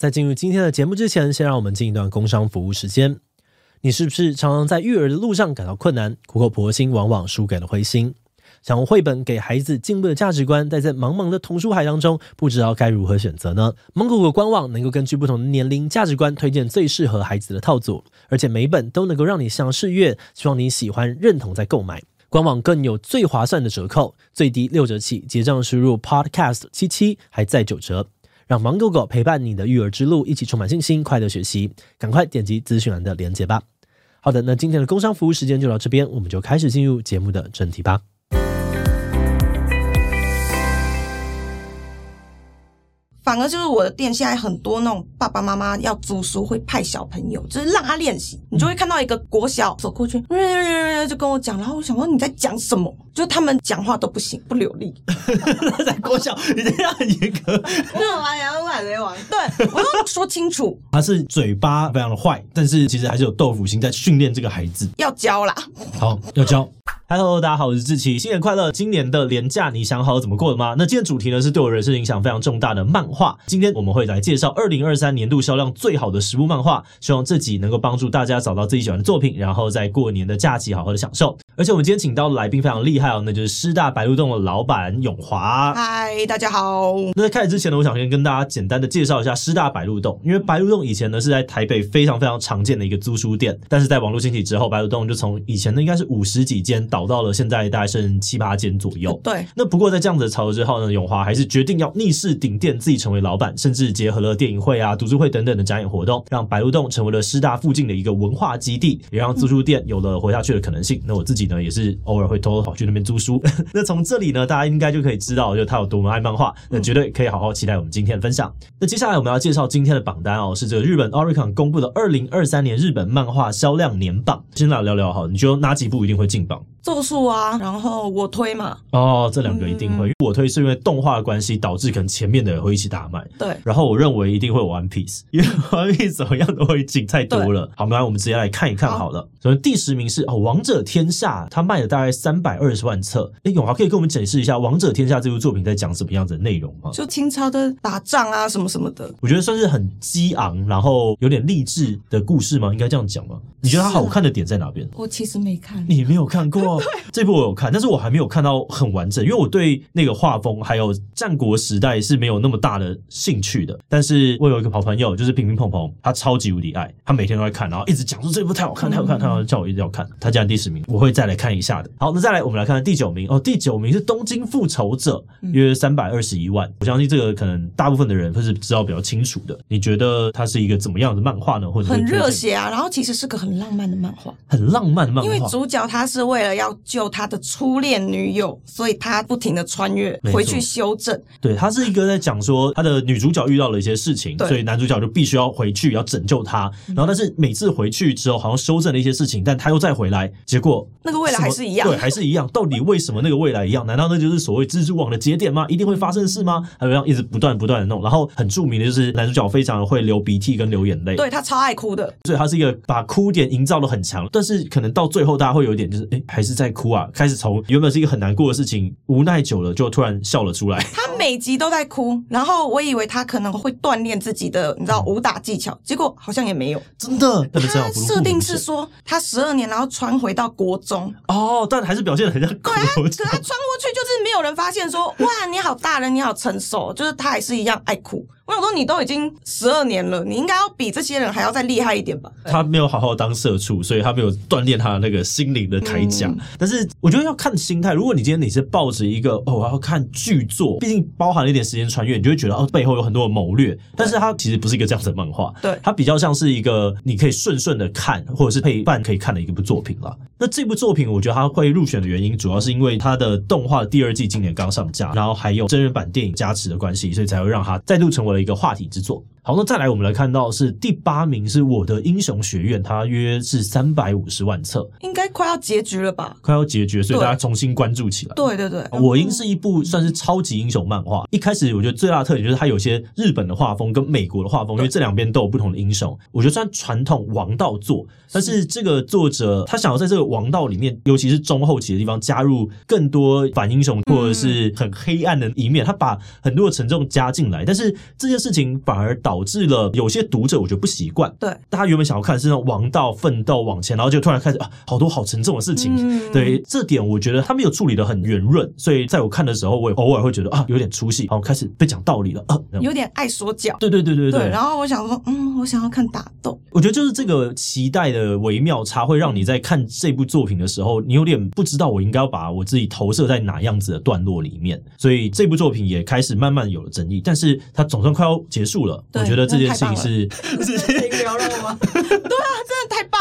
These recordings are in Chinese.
在进入今天的节目之前，先让我们进一段工商服务时间。你是不是常常在育儿的路上感到困难，苦口婆心，往往输给了灰心？想用绘本给孩子进步的价值观，但在茫茫的童书海当中，不知道该如何选择呢？芒果果官网能够根据不同的年龄价值观，推荐最适合孩子的套组，而且每本都能够让你想试阅，希望你喜欢认同再购买。官网更有最划算的折扣，最低六折起，结账输入 podcast 七七还在九折。让芒果果陪伴你的育儿之路，一起充满信心，快乐学习。赶快点击资讯栏的链接吧。好的，那今天的工商服务时间就到这边，我们就开始进入节目的正题吧。反而就是我的店现在很多那种爸爸妈妈要租书会派小朋友，就是让他练习。你就会看到一个国小走过去，就跟我讲，然后我想说你在讲什么？就他们讲话都不行，不流利。在国小，你这样很严格。那我玩洋海贼王，对，我要说清楚。他是嘴巴非常的坏，但是其实还是有豆腐心在训练这个孩子。要教啦，好，要教。Hello，大家好，我是志奇，新年快乐！今年的年假你想好怎么过了吗？那今天主题呢是对我人生影响非常重大的漫画。今天我们会来介绍二零二三年度销量最好的十部漫画，希望这集能够帮助大家找到自己喜欢的作品，然后在过年的假期好好的享受。而且我们今天请到的来宾非常厉害哦，那就是师大白鹿洞的老板永华。嗨，大家好。那在开始之前呢，我想先跟大家简单的介绍一下师大白鹿洞，因为白鹿洞以前呢是在台北非常非常常见的一个租书店，但是在网络兴起之后，白鹿洞就从以前呢应该是五十几间倒到了现在大。概剩七八间左右。对，那不过在这样子的潮流之后呢，永华还是决定要逆势顶店，自己成为老板，甚至结合了电影会啊、读书会等等的展演活动，让白鹿洞成为了师大附近的一个文化基地，也让租书店有了活下去的可能性。那我自己呢，也是偶尔会偷偷跑去那边租书。那从这里呢，大家应该就可以知道，就他有多么爱漫画。那绝对可以好好期待我们今天的分享。那接下来我们要介绍今天的榜单哦，是这个日本 Oricon 公布的二零二三年日本漫画销量年榜。先来聊聊哈，你觉得哪几部一定会进榜？咒术啊，然后我推嘛。哦，这两个一定会。嗯、因为我推是因为动画的关系，导致可能前面的人会一起大卖。对。然后我认为一定会有 One Piece，因为 One Piece 怎么样都会进，太多了。好，那我们直接来看一看好了。首先第十名是哦，《王者天下》，它卖了大概三百二十万册。哎，永华可以跟我们解释一下《王者天下》这部作品在讲什么样子的内容吗？就清朝的打仗啊，什么什么的。我觉得算是很激昂，然后有点励志的故事吗？应该这样讲吗？你觉得它好看的点在哪边？我其实没看。你没有看过 这部我。有看，但是我还没有看到很完整，因为我对那个画风还有战国时代是没有那么大的兴趣的。但是我有一个好朋友，就是平平碰碰，他超级无敌爱，他每天都在看，然后一直讲说这部太好看，太好看，太好看，叫我一定要看。他竟然第十名，我会再来看一下的。好，那再来我们来看第九名哦，第九名是《东京复仇者》，约三百二十一万。我相信这个可能大部分的人会是知道比较清楚的。你觉得它是一个怎么样的漫画呢？或者很热血啊，然后其实是个很浪漫的漫画，很浪漫的漫画，因为主角他是为了要救他的初恋女友，所以他不停的穿越回去修正。对，他是一个在讲说他的女主角遇到了一些事情，所以男主角就必须要回去要拯救她。然后但是每次回去之后，好像修正了一些事情，但他又再回来，结果那个未来还是一样，对，还是一样。到底为什么那个未来一样？难道那就是所谓蜘蛛网的节点吗？一定会发生事吗？还有这样一直不断不断的弄。然后很著名的就是男主角非常会流鼻涕跟流眼泪，对，他超爱哭的，所以他是一个把哭点营造的很强。但是可能到最后大家会有一点就是，哎，还是在哭啊。开始从原本是一个很难过的事情，无奈久了就突然笑了出来。他每集都在哭，然后我以为他可能会锻炼自己的，你知道武打技巧，结果好像也没有。真的，他设定是说他十二年，然后穿回到国中。哦，但还是表现的很像哭。对啊，可他穿过去就是没有人发现说，哇，你好大人，你好成熟，就是他还是一样爱哭。我想说，你都已经十二年了，你应该要比这些人还要再厉害一点吧？他没有好好当社畜，所以他没有锻炼他的那个心灵的铠甲。嗯、但是我觉得要看心态。如果你今天你是抱着一个哦，我要看巨作，毕竟包含了一点时间穿越，你就会觉得哦，背后有很多的谋略。但是它其实不是一个这样子的漫画，对，它比较像是一个你可以顺顺的看，或者是陪伴可以看的一部作品啦。那这部作品，我觉得它会入选的原因，主要是因为它的动画第二季今年刚上架，然后还有真人版电影加持的关系，所以才会让它再度成为了一个话题之作。好，那再来，我们来看到是第八名是我的英雄学院，它约是三百五十万册，应该快要结局了吧？快要结局，所以大家重新关注起来。对对对，我英是一部算是超级英雄漫画。一开始我觉得最大的特点就是它有些日本的画风跟美国的画风，因为这两边都有不同的英雄。我觉得算传统王道作，但是这个作者他想要在这个王道里面，尤其是中后期的地方加入更多反英雄或者是很黑暗的一面，他把很多的沉重加进来，但是这件事情反而导导致了有些读者我觉得不习惯。对，大家原本想要看是那种王道奋斗往前，然后就突然开始啊，好多好沉重的事情。嗯、对，这点我觉得他没有处理的很圆润，所以在我看的时候，我也偶尔会觉得啊，有点出戏，然后开始被讲道理了啊，有点爱说教。对对对对对。对，然后我想说，嗯，我想要看打斗。我觉得就是这个期待的微妙差，会让你在看这部作品的时候，你有点不知道我应该要把我自己投射在哪样子的段落里面，所以这部作品也开始慢慢有了争议。但是它总算快要结束了，我觉得这件事情是直接停了吗？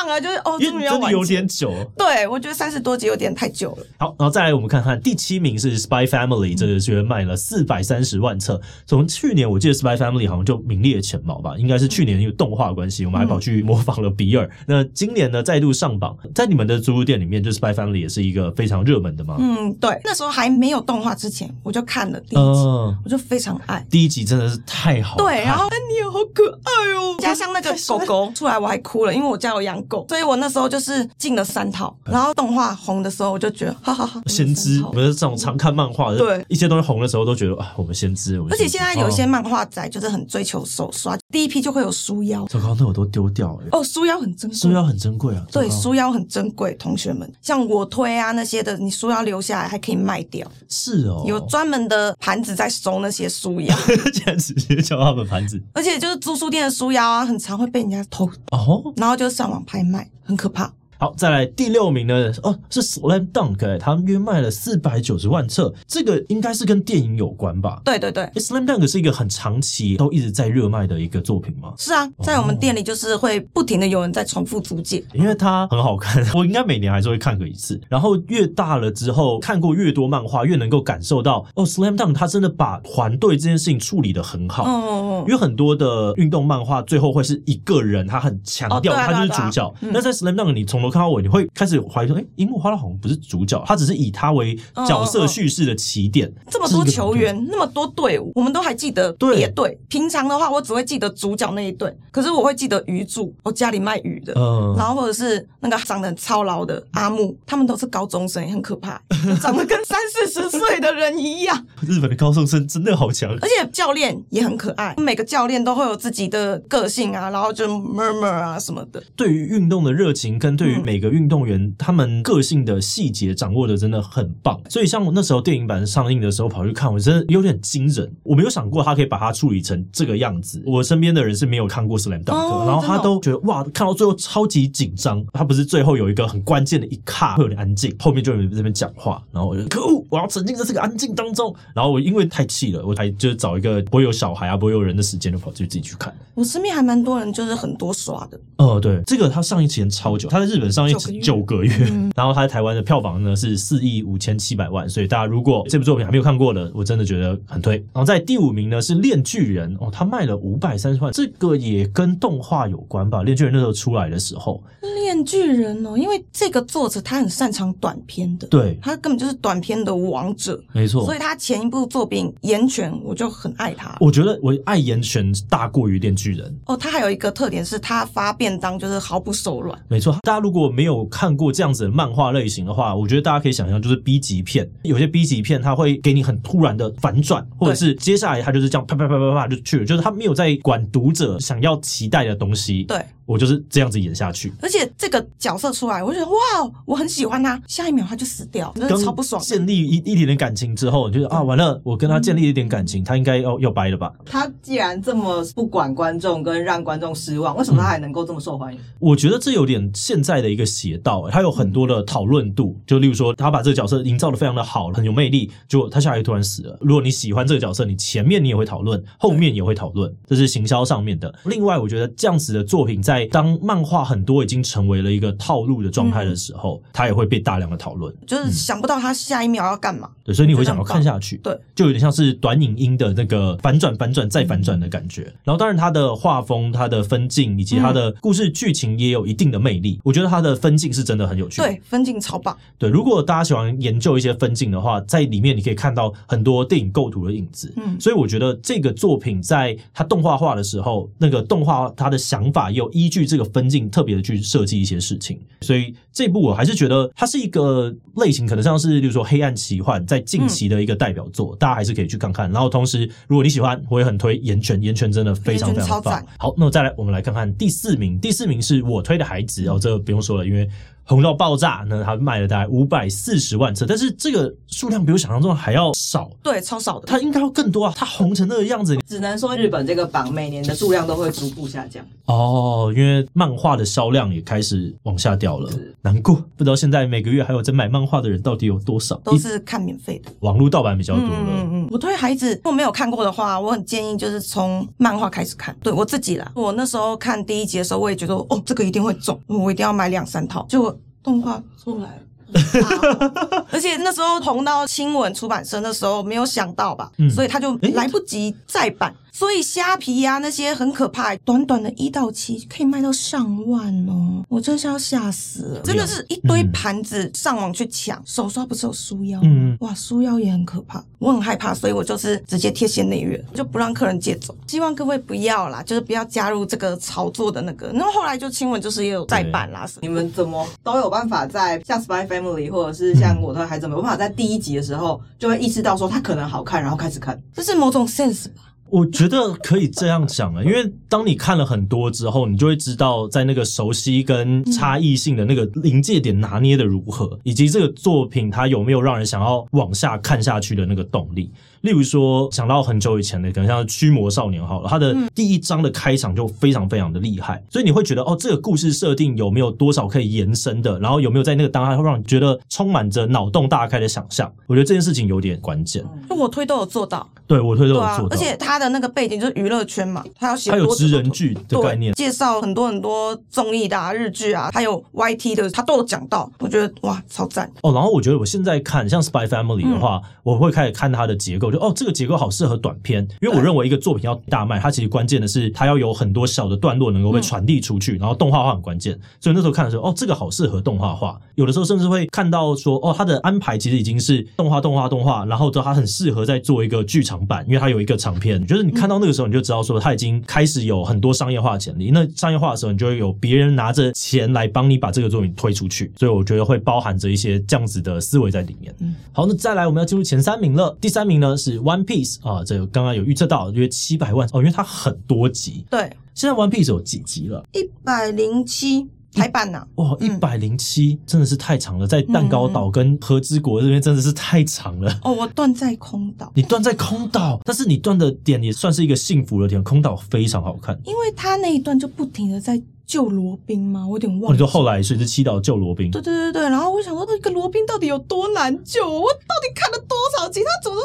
对啊，就是哦，终于要，真的有点久。对，我觉得三十多集有点太久了。好，然后再来我们看看第七名是《Spy Family》，这个居然卖了四百三十万册。从去年我记得《Spy Family》好像就名列前茅吧，应该是去年因为动画关系，我们还跑去模仿了比尔。嗯、那今年呢，再度上榜，在你们的租书店里面，就《Spy Family》也是一个非常热门的嘛？嗯，对，那时候还没有动画之前，我就看了第一集，嗯、我就非常爱。第一集真的是太好，对，然后安妮也好可爱哦，加上那个狗狗出来，我还哭了，因为我家有养狗，所以我那时候就是进了三套。然后动画红的时候，我就觉得哈哈哈。先知，我们这种常看漫画的，对一些东西红的时候，都觉得啊，我们先知。而且现在有一些漫画仔就是很追求手刷，第一批就会有书腰。糟糕，那我都丢掉了。哦，书腰很珍贵，书腰很珍贵啊。对，书腰很珍贵，同学们，像我推啊那些的，你书腰留下来还可以卖掉。是哦，有专门的盘子在收那些书腰，竟然直接叫他们盘子。而且就是租书店的书腰啊，很常会被人家偷哦，然后就上网拍卖，卖很可怕。好，再来第六名呢？哦，是 Slam Dunk，欸，他约卖了四百九十万册，这个应该是跟电影有关吧？对对对，Slam Dunk 是一个很长期都一直在热卖的一个作品吗？是啊，在我们店里就是会不停的有人在重复租借，因为它很好看，我应该每年还是会看个一次。然后越大了之后，看过越多漫画，越能够感受到哦，Slam Dunk 他真的把团队这件事情处理的很好。嗯，因为很多的运动漫画最后会是一个人，他很强调他就是主角。那在 Slam Dunk 你从头看到尾，你会开始。是怀疑说，哎，樱木花道好像不是主角，他只是以他为角色叙事的起点。这么多球员，那么多队伍，我们都还记得别队。平常的话，我只会记得主角那一队，可是我会记得鱼柱，我家里卖鱼的，嗯，然后或者是那个长得很操劳的阿木，他们都是高中生，很可怕，长得跟三四十岁的人一样。日本的高中生真的好强，而且教练也很可爱，每个教练都会有自己的个性啊，然后就 murmur 啊什么的。对于运动的热情，跟对于每个运动员。他们个性的细节掌握的真的很棒，所以像我那时候电影版上映的时候跑去看，我真的有点惊人。我没有想过他可以把它处理成这个样子。我身边的人是没有看过《Slam Dunk》，然后他都觉得哇，看到最后超级紧张。他不是最后有一个很关键的一卡会有点安静，后面就有人在这边讲话，然后我就可恶，我要沉浸在这个安静当中。然后我因为太气了，我还就是找一个不会有小孩啊，不会有人的时间，就跑去自己去看。我身边还蛮多人，就是很多刷的。哦，对，这个他上映时间超久，他在日本上映九个月。嗯、然后他在台湾的票房呢是四亿五千七百万，所以大家如果这部作品还没有看过的，我真的觉得很推。然后在第五名呢是《链锯人》哦，他卖了五百三十万，这个也跟动画有关吧？《链锯人》那时候出来的时候，《链锯人》哦，因为这个作者他很擅长短片的，对，他根本就是短片的王者，没错。所以他前一部作品《岩泉》我就很爱他，我觉得我爱《岩泉》大过于《链锯人》哦。他还有一个特点是他发便当就是毫不手软，没错。大家如果没有看过这样子的漫画类型的话，我觉得大家可以想象，就是 B 级片，有些 B 级片它会给你很突然的反转，或者是接下来它就是这样啪啪啪啪啪就去了，就是它没有在管读者想要期待的东西。对。我就是这样子演下去，而且这个角色出来，我就觉得哇，我很喜欢他。下一秒他就死掉，真的超不爽。建立一一点点感情之后，你就啊，完了，我跟他建立一点感情，他应该要要掰了吧？他既然这么不管观众跟让观众失望，为什么他还能够这么受欢迎？我觉得这有点现在的一个邪道，他有很多的讨论度。就例如说，他把这个角色营造的非常的好，很有魅力，就他下一突然死了。如果你喜欢这个角色，你前面你也会讨论，后面也会讨论，这是行销上面的。另外，我觉得这样子的作品在当漫画。很多已经成为了一个套路的状态的时候，他、嗯、也会被大量的讨论，就是想不到他下一秒要干嘛。对，所以你会想要看下去。对，就有点像是短影音的那个反转、反转再反转的感觉。嗯、然后，当然他的画风、他的分镜以及他的故事剧情也有一定的魅力。嗯、我觉得他的分镜是真的很有趣。对，分镜超棒。对，如果大家喜欢研究一些分镜的话，在里面你可以看到很多电影构图的影子。嗯，所以我觉得这个作品在它动画化的时候，那个动画它的想法又依据这个分镜特别的去设计一些事情。所以这部我还是觉得它是一个类型，可能像是，比如说黑暗奇幻，在近期的一个代表作，大家还是可以去看看。然后同时，如果你喜欢，我也很推《岩泉》，《岩泉》真的非常非常棒。好，那么再来，我们来看看第四名。第四名是我推的孩子，哦，这个不用说了，因为。红到爆炸，那它卖了大概五百四十万册，但是这个数量比我想象中还要少，对，超少的。它应该要更多啊！它红成那个样子，只能说日本这个榜每年的数量都会逐步下降哦，因为漫画的销量也开始往下掉了，难过。不知道现在每个月还有在买漫画的人到底有多少？都是看免费的，网络盗版比较多了。嗯嗯嗯。我推孩子，如果没有看过的话，我很建议就是从漫画开始看。对我自己啦，我那时候看第一集的时候，我也觉得哦，这个一定会中，我一定要买两三套，就。动画出来了。而且那时候红到亲吻出版社，那时候没有想到吧，嗯、所以他就来不及再版。所以虾皮呀、啊、那些很可怕，短短的一到七可以卖到上万哦，我真是要吓死了，真的是一堆盘子上网去抢。嗯、手刷不是有书腰吗？嗯、哇，书腰也很可怕，我很害怕，所以我就是直接贴现内月，就不让客人借走。希望各位不要啦，就是不要加入这个炒作的那个。那后后来就亲吻就是也有再版啦，你们怎么都有办法在像 Spy Family 或者是像我的孩子们，有办法在第一集的时候就会意识到说它可能好看，然后开始看，这是某种 sense 吧。我觉得可以这样讲啊，因为当你看了很多之后，你就会知道在那个熟悉跟差异性的那个临界点拿捏的如何，以及这个作品它有没有让人想要往下看下去的那个动力。例如说，想到很久以前的，可能像《驱魔少年》好了，它的第一章的开场就非常非常的厉害，所以你会觉得哦，这个故事设定有没有多少可以延伸的，然后有没有在那个当下会让你觉得充满着脑洞大开的想象？我觉得这件事情有点关键。就我推都有做到，对我推都有做到，而且他的那个背景就是娱乐圈嘛，他要写他有职人剧的概念，介绍很多很多综艺的啊、日剧啊，还有 YT 的，他都有讲到，我觉得哇，超赞哦。然后我觉得我现在看像《Spy Family》的话，嗯、我会开始看它的结构，就哦，这个结构好。适合短片，因为我认为一个作品要大卖，它其实关键的是它要有很多小的段落能够被传递出去，然后动画化很关键。所以那时候看的时候，哦，这个好适合动画化。有的时候甚至会看到说，哦，它的安排其实已经是动画、动画、动画，然后之后它很适合再做一个剧场版，因为它有一个长片。就是你看到那个时候，你就知道说它已经开始有很多商业化潜力。那商业化的时候，你就会有别人拿着钱来帮你把这个作品推出去。所以我觉得会包含着一些这样子的思维在里面。好，那再来我们要进入前三名了。第三名呢是 One Piece 啊，这个刚刚有预测到约七百万哦，因为它很多集。对，现在 One Piece 有几集了？一百零七台版呢？哇，一百零七真的是太长了，在蛋糕岛跟和之国这边真的是太长了。哦，我断在空岛，你断在空岛，但是你断的点也算是一个幸福的点。空岛非常好看，因为他那一段就不停的在。救罗宾吗？我有点忘了。你说后来随着祈祷救罗宾？对对对对，然后我想说，那个罗宾到底有多难救？我到底看了多少集？他怎么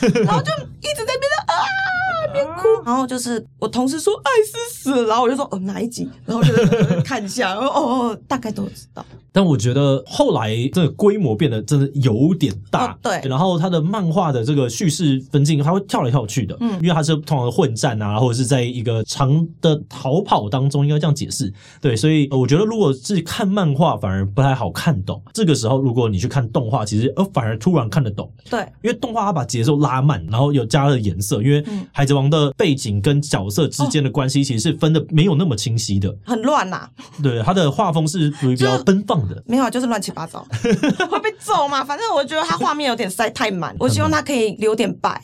然后就一直在边上啊边哭。然后就是我同事说爱是死了，然后我就说哦哪一集？然后就看一下，哦哦大概都知道。但我觉得后来这个规模变得真的有点大，哦、对。然后他的漫画的这个叙事分镜，他会跳来跳去的，嗯，因为他是通常的混战啊，或者是在一个长的逃跑当中。应该这样解释，对，所以我觉得如果是看漫画反而不太好看懂，这个时候如果你去看动画，其实呃反而突然看得懂，对，因为动画它把节奏拉慢，然后又加了颜色，因为海贼王的背景跟角色之间的关系其实是分的没有那么清晰的，很乱呐，对，它的画风是属于比较奔放的，没有，就是乱七八糟，会被揍嘛，反正我觉得他画面有点塞太满，我希望他可以留点白。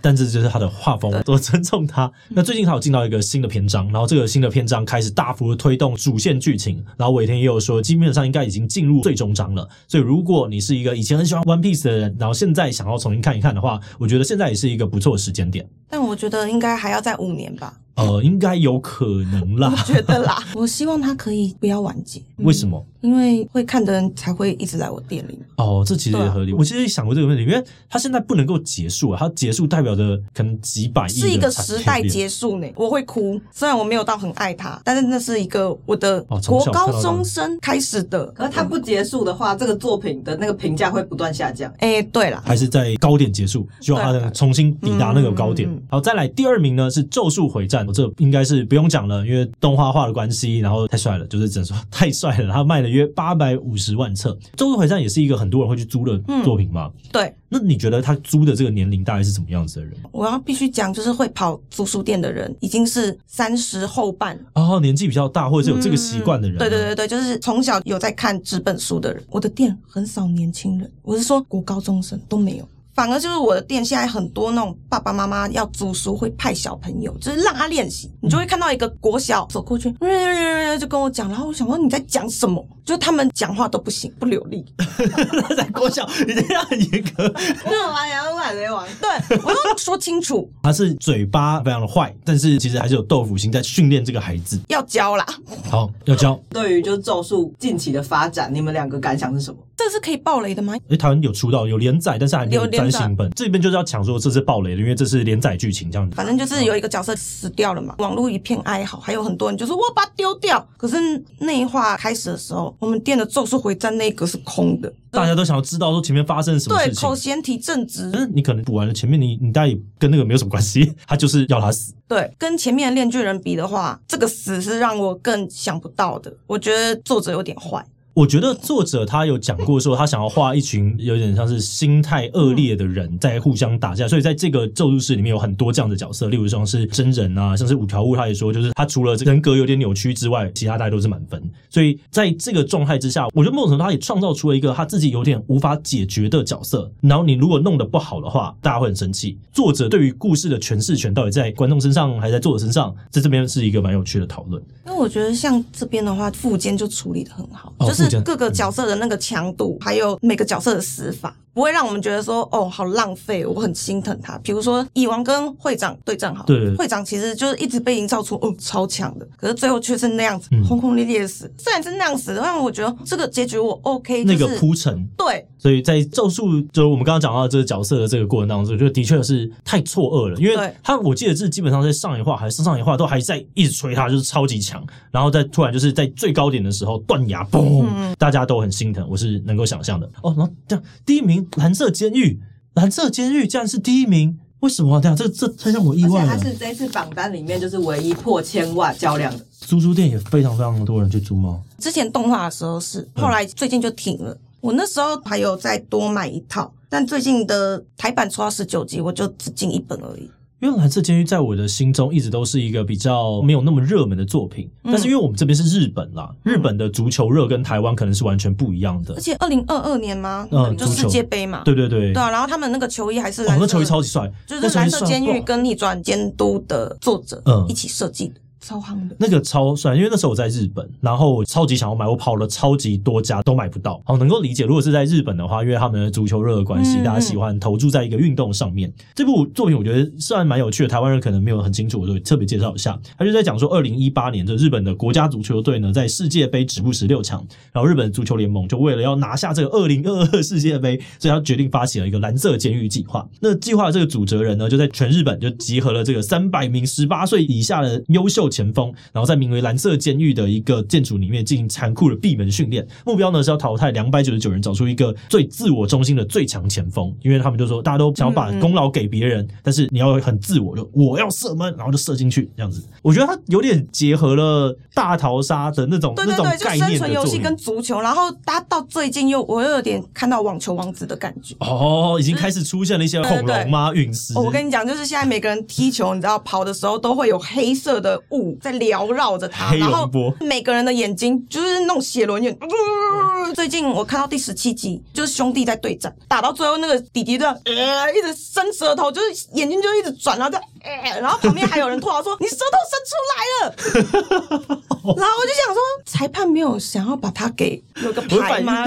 但这就是他的画风，我尊重他。那最近他有进到一个新的篇章，然后这个新的篇章开始大幅的推动主线剧情。然后尾田也有说，基本上应该已经进入最终章了。所以如果你是一个以前很喜欢 One Piece 的人，然后现在想要重新看一看的话，我觉得现在也是一个不错的时间点。但我觉得应该还要再五年吧。呃，应该有可能啦。我觉得啦，我希望他可以不要完结。为什么？因为会看的人才会一直来我店里。哦，这其实也合理。啊、我其实想过这个问题，因为他现在不能够结束啊，他结束代表着可能几百亿是一个时代结束呢。我会哭，虽然我没有到很爱他，但是那是一个我的国高中生开始的。可是他不结束的话，这个作品的那个评价会不断下降。哎，对了，还是在高点结束，希望他能重新抵达那个高点。好，再来第二名呢是《咒术回战》，这应该是不用讲了，因为动画化的关系，然后太帅了，就是只能说太帅了。他卖了约。约八百五十万册。《周游回战》也是一个很多人会去租的作品嘛？嗯、对。那你觉得他租的这个年龄大概是什么样子的人？我要必须讲，就是会跑租书店的人，已经是三十后半，哦，年纪比较大，或者是有这个习惯的人、啊嗯。对对对对，就是从小有在看纸本书的人。我的店很少年轻人，我是说国高中生都没有。反而就是我的店现在很多那种爸爸妈妈要租书会派小朋友，就是让他练习。你就会看到一个国小走过去，就跟我讲，然后我想说你在讲什么？就他们讲话都不行，不流利。在国小，你这样很严格。那我玩洋海贼王，对我要说清楚。他是嘴巴非常的坏，但是其实还是有豆腐心在训练这个孩子。要教啦，好，要教。对于就是咒术近期的发展，你们两个感想是什么？这是可以爆雷的吗？诶，台湾有出道有连载，但是还没有单行本。这边就是要抢说这是暴雷的，因为这是连载剧情这样子。反正就是有一个角色死掉了嘛，网络一片哀嚎，还有很多人就说我把它丢掉。可是那一话开始的时候，我们店的咒术回战那一格是空的，大家都想要知道说前面发生什么事情。对，口嫌体正直。但是你可能补完了前面你，你你大概跟那个没有什么关系，他就是要他死。对，跟前面的链锯人比的话，这个死是让我更想不到的。我觉得作者有点坏。我觉得作者他有讲过说，他想要画一群有点像是心态恶劣的人在互相打架，所以在这个咒术师里面有很多这样的角色，例如像是真人啊，像是五条悟，他也说就是他除了人格有点扭曲之外，其他大家都是满分。所以在这个状态之下，我觉得某种程度他也创造出了一个他自己有点无法解决的角色。然后你如果弄得不好的话，大家会很生气。作者对于故事的诠释权到底在观众身上还是在作者身上，在这边是一个蛮有趣的讨论。因为我觉得像这边的话，富坚就处理的很好，就是。各个角色的那个强度，还有每个角色的死法。不会让我们觉得说哦，好浪费，我很心疼他。比如说蚁王跟会长对战好，对，会长其实就是一直被营造出哦超强的，可是最后却是那样子轰轰烈烈的死。虽然是那样死，但我觉得这个结局我 OK，那个铺陈对。所以在咒术，就是我们刚刚讲到这个角色的这个过程当中，我觉得的确是太错愕了，因为他我记得是基本上在上一话还是上上一话都还在一直吹他就是超级强，然后再突然就是在最高点的时候断崖嘣，嗯、大家都很心疼，我是能够想象的哦。然后这样第一名蓝色监狱。蓝色监狱竟然是第一名，为什么？这样这这太让我意外了。而且它是这次榜单里面就是唯一破千万销量的。租书店也非常非常多人去租吗？之前动画的时候是，后来最近就停了。嗯、我那时候还有再多买一套，但最近的台版出到十九集，我就只进一本而已。因为蓝色监狱在我的心中一直都是一个比较没有那么热门的作品，嗯、但是因为我们这边是日本啦，嗯、日本的足球热跟台湾可能是完全不一样的。而且二零二二年吗？嗯，就世界杯嘛。对对对。对啊，然后他们那个球衣还是蓝色，哦，那球衣超级帅，就是蓝色监狱跟逆转监督的作者一起设计的。超夯的那个超帅，因为那时候我在日本，然后我超级想要买，我跑了超级多家都买不到。好，能够理解，如果是在日本的话，因为他们的足球热的关系，嗯、大家喜欢投注在一个运动上面。这部作品我觉得虽然蛮有趣的，台湾人可能没有很清楚，我就特别介绍一下。他就在讲说，二零一八年的日本的国家足球队呢，在世界杯止步十六强，然后日本足球联盟就为了要拿下这个二零二二世界杯，所以他决定发起了一个蓝色监狱计划。那计划的这个主责人呢，就在全日本就集合了这个三百名十八岁以下的优秀前锋，然后在名为蓝色监狱的一个建筑里面进行残酷的闭门训练，目标呢是要淘汰两百九十九人，找出一个最自我中心的最强前锋。因为他们就说，大家都想要把功劳给别人，嗯嗯，但是你要很自我，就我要射门，然后就射进去这样子。我觉得他有点结合了大逃杀的那种对对对，那种概念，就生存游戏跟足球，然后他到最近又我又有点看到网球王子的感觉哦，已经开始出现了一些恐龙吗？陨石？我跟你讲，就是现在每个人踢球，你知道跑的时候都会有黑色的雾在缭绕着他。然后每个人的眼睛就是那种血轮眼。最近我看到第十七集，就是兄弟在对战，打到最后那个弟弟的呃一直伸舌头，就是眼睛就一直转，然后在呃，然后旁边还有人 吐槽说：“你舌头伸出来了。”然后我就想说，裁判没有想要把他给有个牌吗？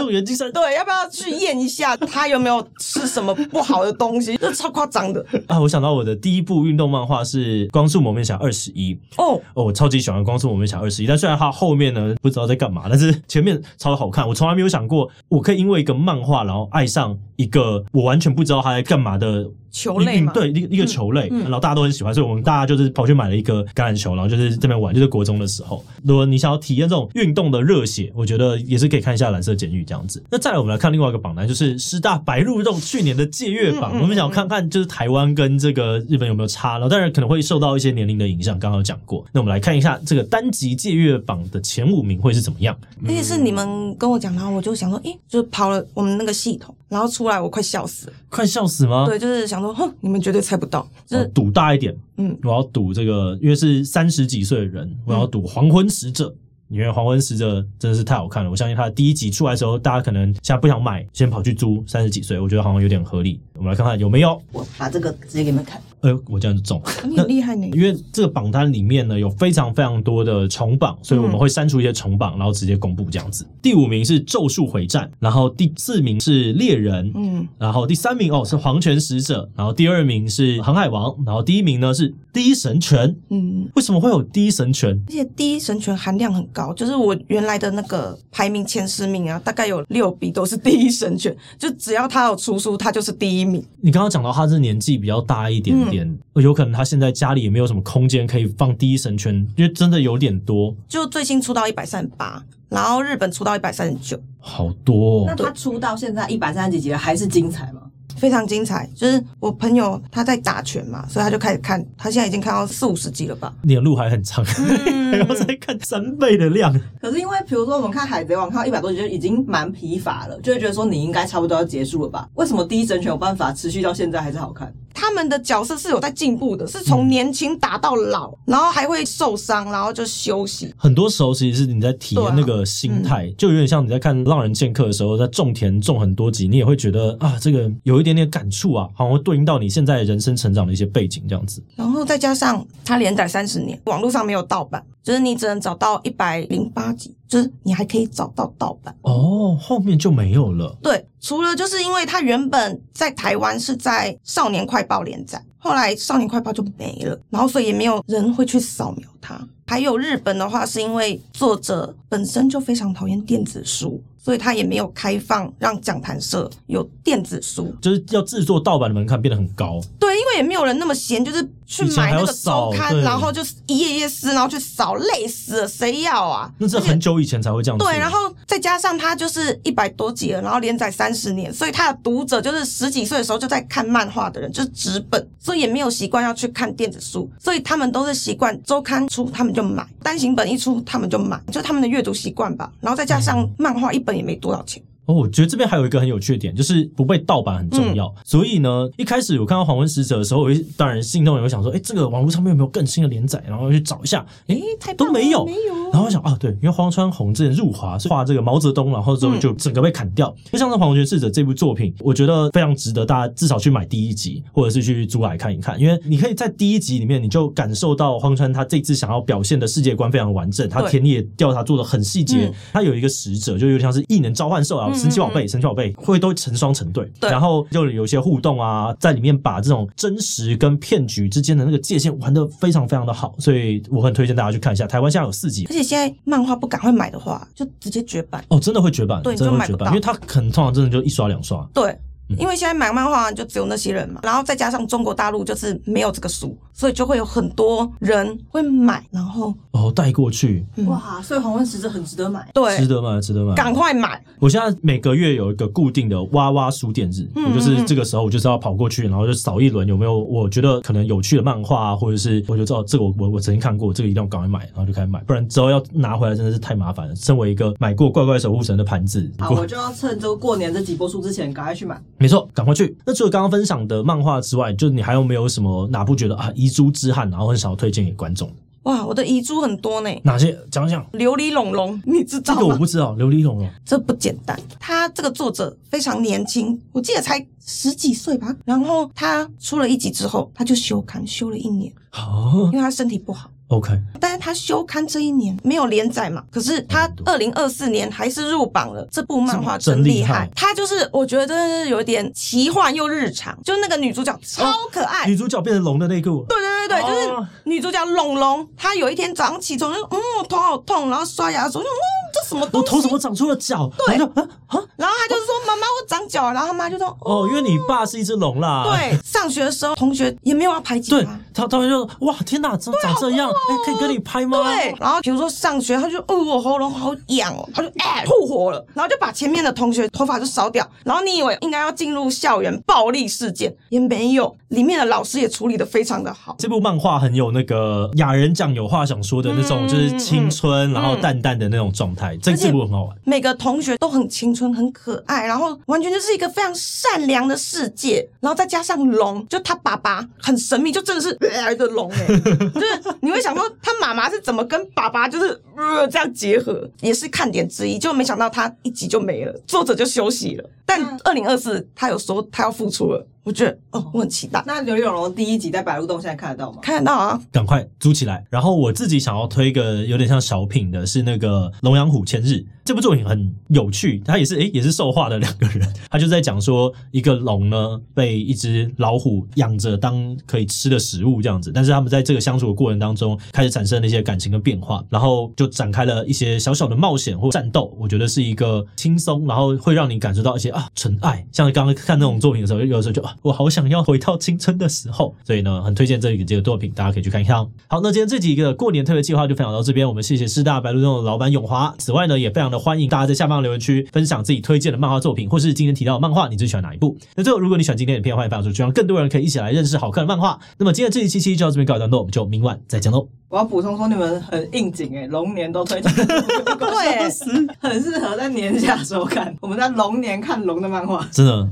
对，要不要去验一下他有没有吃什么不好的东西？这超夸张的啊！我想到我的第一部运动漫画是《光速蒙面侠二十一》哦哦，我超级喜欢《光速蒙面侠二十一》，但虽然他后面呢不知道在干嘛，但是前面超好看。我从来没有想过我可以因为一个漫画然后爱上一个我完全不知道他在干嘛的。球类嘛，对，一个一个球类，嗯嗯、然后大家都很喜欢，所以我们大家就是跑去买了一个橄榄球，然后就是这边玩，就是国中的时候。如果你想要体验这种运动的热血，我觉得也是可以看一下蓝色监狱这样子。那再来，我们来看另外一个榜单，就是师大白鹿洞去年的借阅榜。嗯嗯嗯、我们想看看，就是台湾跟这个日本有没有差，然后当然可能会受到一些年龄的影响，刚刚有讲过。那我们来看一下这个单集借阅榜的前五名会是怎么样？而且是你们跟我讲，然后我就想说，诶，就是跑了我们那个系统，然后出来，我快笑死了，快笑死吗？对，就是想说，哼，你们绝对。猜不到，就是赌大一点。嗯，我要赌这个，因为是三十几岁的人，我要赌《黄昏使者》。因为《黄昏使者》真的是太好看了，我相信他的第一集出来的时候，大家可能现在不想买，先跑去租。三十几岁，我觉得好像有点合理。我们来看看有没有。我把这个直接给你们看。哎呦，我这样就中，你很厉害呢。因为这个榜单里面呢，有非常非常多的重榜，所以我们会删除一些重榜，然后直接公布这样子。第五名是《咒术回战》，然后第四名是《猎人》，嗯，然后第三名哦是《黄泉使者》，然后第二名是《航海王》，然后第一名呢是《第一神拳》。嗯，为什么会有《第一神拳》？而且《第一神拳》含量很高，就是我原来的那个排名前十名啊，大概有六笔都是《第一神拳》，就只要他有出书，他就是第一名。你刚刚讲到他是年纪比较大一点点，嗯、有可能他现在家里也没有什么空间可以放《第一神拳》，因为真的有点多。就最新出到一百三十八，然后日本出到一百三十九，好多、哦。那他出到现在一百三十几集了，还是精彩吗？非常精彩，就是我朋友他在打拳嘛，所以他就开始看，他现在已经看到四五十集了吧？你的路还很长，嗯、还要再看三倍的量。可是因为比如说我们看海贼王，看到一百多集就已经蛮疲乏了，就会觉得说你应该差不多要结束了吧？为什么第一神拳有办法持续到现在还是好看？他们的角色是有在进步的，是从年轻打到老，嗯、然后还会受伤，然后就休息。很多时候其实是你在体验那个心态，啊嗯、就有点像你在看《浪人剑客》的时候，在种田种很多集，你也会觉得啊，这个有一点点感触啊，好像会对应到你现在人生成长的一些背景这样子。然后再加上它连载三十年，网络上没有盗版。就是你只能找到一百零八集，就是你还可以找到盗版哦，后面就没有了。对，除了就是因为它原本在台湾是在少年快报连载，后来少年快报就没了，然后所以也没有人会去扫描它。还有日本的话，是因为作者本身就非常讨厌电子书。所以他也没有开放让讲谈社有电子书，就是要制作盗版的门槛变得很高。对，因为也没有人那么闲，就是去买那个周刊，然后就是一页页撕，然后去扫，累死了，谁要啊？那是很久以前才会这样子。对，然后再加上他就是一百多集了，然后连载三十年，所以他的读者就是十几岁的时候就在看漫画的人，就是纸本，所以也没有习惯要去看电子书，所以他们都是习惯周刊出他们就买，单行本一出他们就买，就他们的阅读习惯吧。然后再加上漫画一本也没多少钱。哦，我觉得这边还有一个很有趣的点，就是不被盗版很重要。嗯、所以呢，一开始我看到《黄昏使者》的时候，我当然心中也会想说，哎，这个网络上面有没有更新的连载？然后去找一下，哎，都没有，没有。然后我想啊，对，因为荒川弘之前入华是画这个毛泽东，然后之后就整个被砍掉。就、嗯、像是《黄昏使者》这部作品，我觉得非常值得大家至少去买第一集，或者是去租来看一看，因为你可以在第一集里面，你就感受到荒川他这次想要表现的世界观非常完整，他田野调查做的很细节，嗯、他有一个使者，就有点像是异能召唤兽啊，神奇宝贝，神奇宝贝。会都成双成对，对，然后就有些互动啊，在里面把这种真实跟骗局之间的那个界限玩得非常非常的好，所以我很推荐大家去看一下。台湾现在有四集，而且现在漫画不赶快买的话，就直接绝版哦，真的会绝版，对，真的会绝版，因为它可能通常真的就一刷两刷，对。因为现在买漫画就只有那些人嘛，然后再加上中国大陆就是没有这个书，所以就会有很多人会买，然后哦带过去，嗯、哇，所以黄昏使者很值得买，对，值得买，值得买，赶快买！我现在每个月有一个固定的哇哇书店日，嗯嗯嗯，我就是这个时候我就是要跑过去，然后就扫一轮有没有我觉得可能有趣的漫画啊，或者是我就知道这个我我我曾经看过，这个一定要赶快买，然后就开始买，不然之后要拿回来真的是太麻烦了。身为一个买过怪怪守护神的盘子，好，我就要趁这个过年这几波书之前赶快去买，没错，赶快去。那除了刚刚分享的漫画之外，就你还有没有什么哪部觉得啊遗珠之憾，然后很想要推荐给观众？哇，我的遗珠很多呢。哪些？讲讲。琉璃龙龙，你知道吗？这个我不知道。琉璃龙龙，这不简单。他这个作者非常年轻，我记得才十几岁吧。然后他出了一集之后，他就休刊，休了一年。哦，因为他身体不好。OK，但是他休刊这一年没有连载嘛，可是他二零二四年还是入榜了。这部漫画真厉害，他就是我觉得是有点奇幻又日常，就那个女主角超可爱，女主角变成龙的那个，对对对对，就是女主角龙龙，她有一天早上起床就嗯头好痛，然后刷牙的时候就嗯。这什么东西？我头怎么长出了脚？对然后就啊啊然后他就说妈妈我长脚了，然后他妈就说哦，因为你爸是一只龙啦。对，上学的时候同学也没有要排挤对他。他，他们就哇天哪，长长这样，哎，可以跟你拍吗？对，然后比如说上学，他就哦，我喉咙好痒哦，他就哎吐火了，然后就把前面的同学头发就烧掉。然后你以为应该要进入校园暴力事件，也没有，里面的老师也处理的非常的好。这部漫画很有那个雅人讲有话想说的那种，就是青春，然后淡淡的那种状态。这这部很好玩，每个同学都很青春、很可爱，然后完全就是一个非常善良的世界。然后再加上龙，就他爸爸很神秘，就真的是来的龙哎，就是你会想说他妈妈是怎么跟爸爸就是呃这样结合，也是看点之一。就没想到他一集就没了，作者就休息了。但二零二四他有说他要复出了。我觉得哦，我很期待。那《刘永龙》第一集在白鹿洞现在看得到吗？看得到啊，赶快租起来。然后我自己想要推一个有点像小品的，是那个《龙阳虎千日》。这部作品很有趣，它也是诶，也是兽化的两个人。他就在讲说，一个龙呢被一只老虎养着当可以吃的食物这样子，但是他们在这个相处的过程当中，开始产生了一些感情的变化，然后就展开了一些小小的冒险或战斗。我觉得是一个轻松，然后会让你感受到一些啊纯爱。像刚刚看那种作品的时候，有的时候就啊，我好想要回到青春的时候。所以呢，很推荐这个这个作品，大家可以去看一看哦。好，那今天这几个过年特别计划就分享到这边，我们谢谢师大白鹿洞的老板永华。此外呢，也非常的。欢迎大家在下方留言区分享自己推荐的漫画作品，或是今天提到的漫画，你最喜欢哪一部？那最后，如果你喜欢今天的影片，欢迎分享出去，让更多人可以一起来认识好看的漫画。那么今天这一期期就到这边告一段落，我们就明晚再见喽。我要补充说，你们很应景诶，龙年都推荐，对，很适合在年假时候看。我们在龙年看龙的漫画，真的。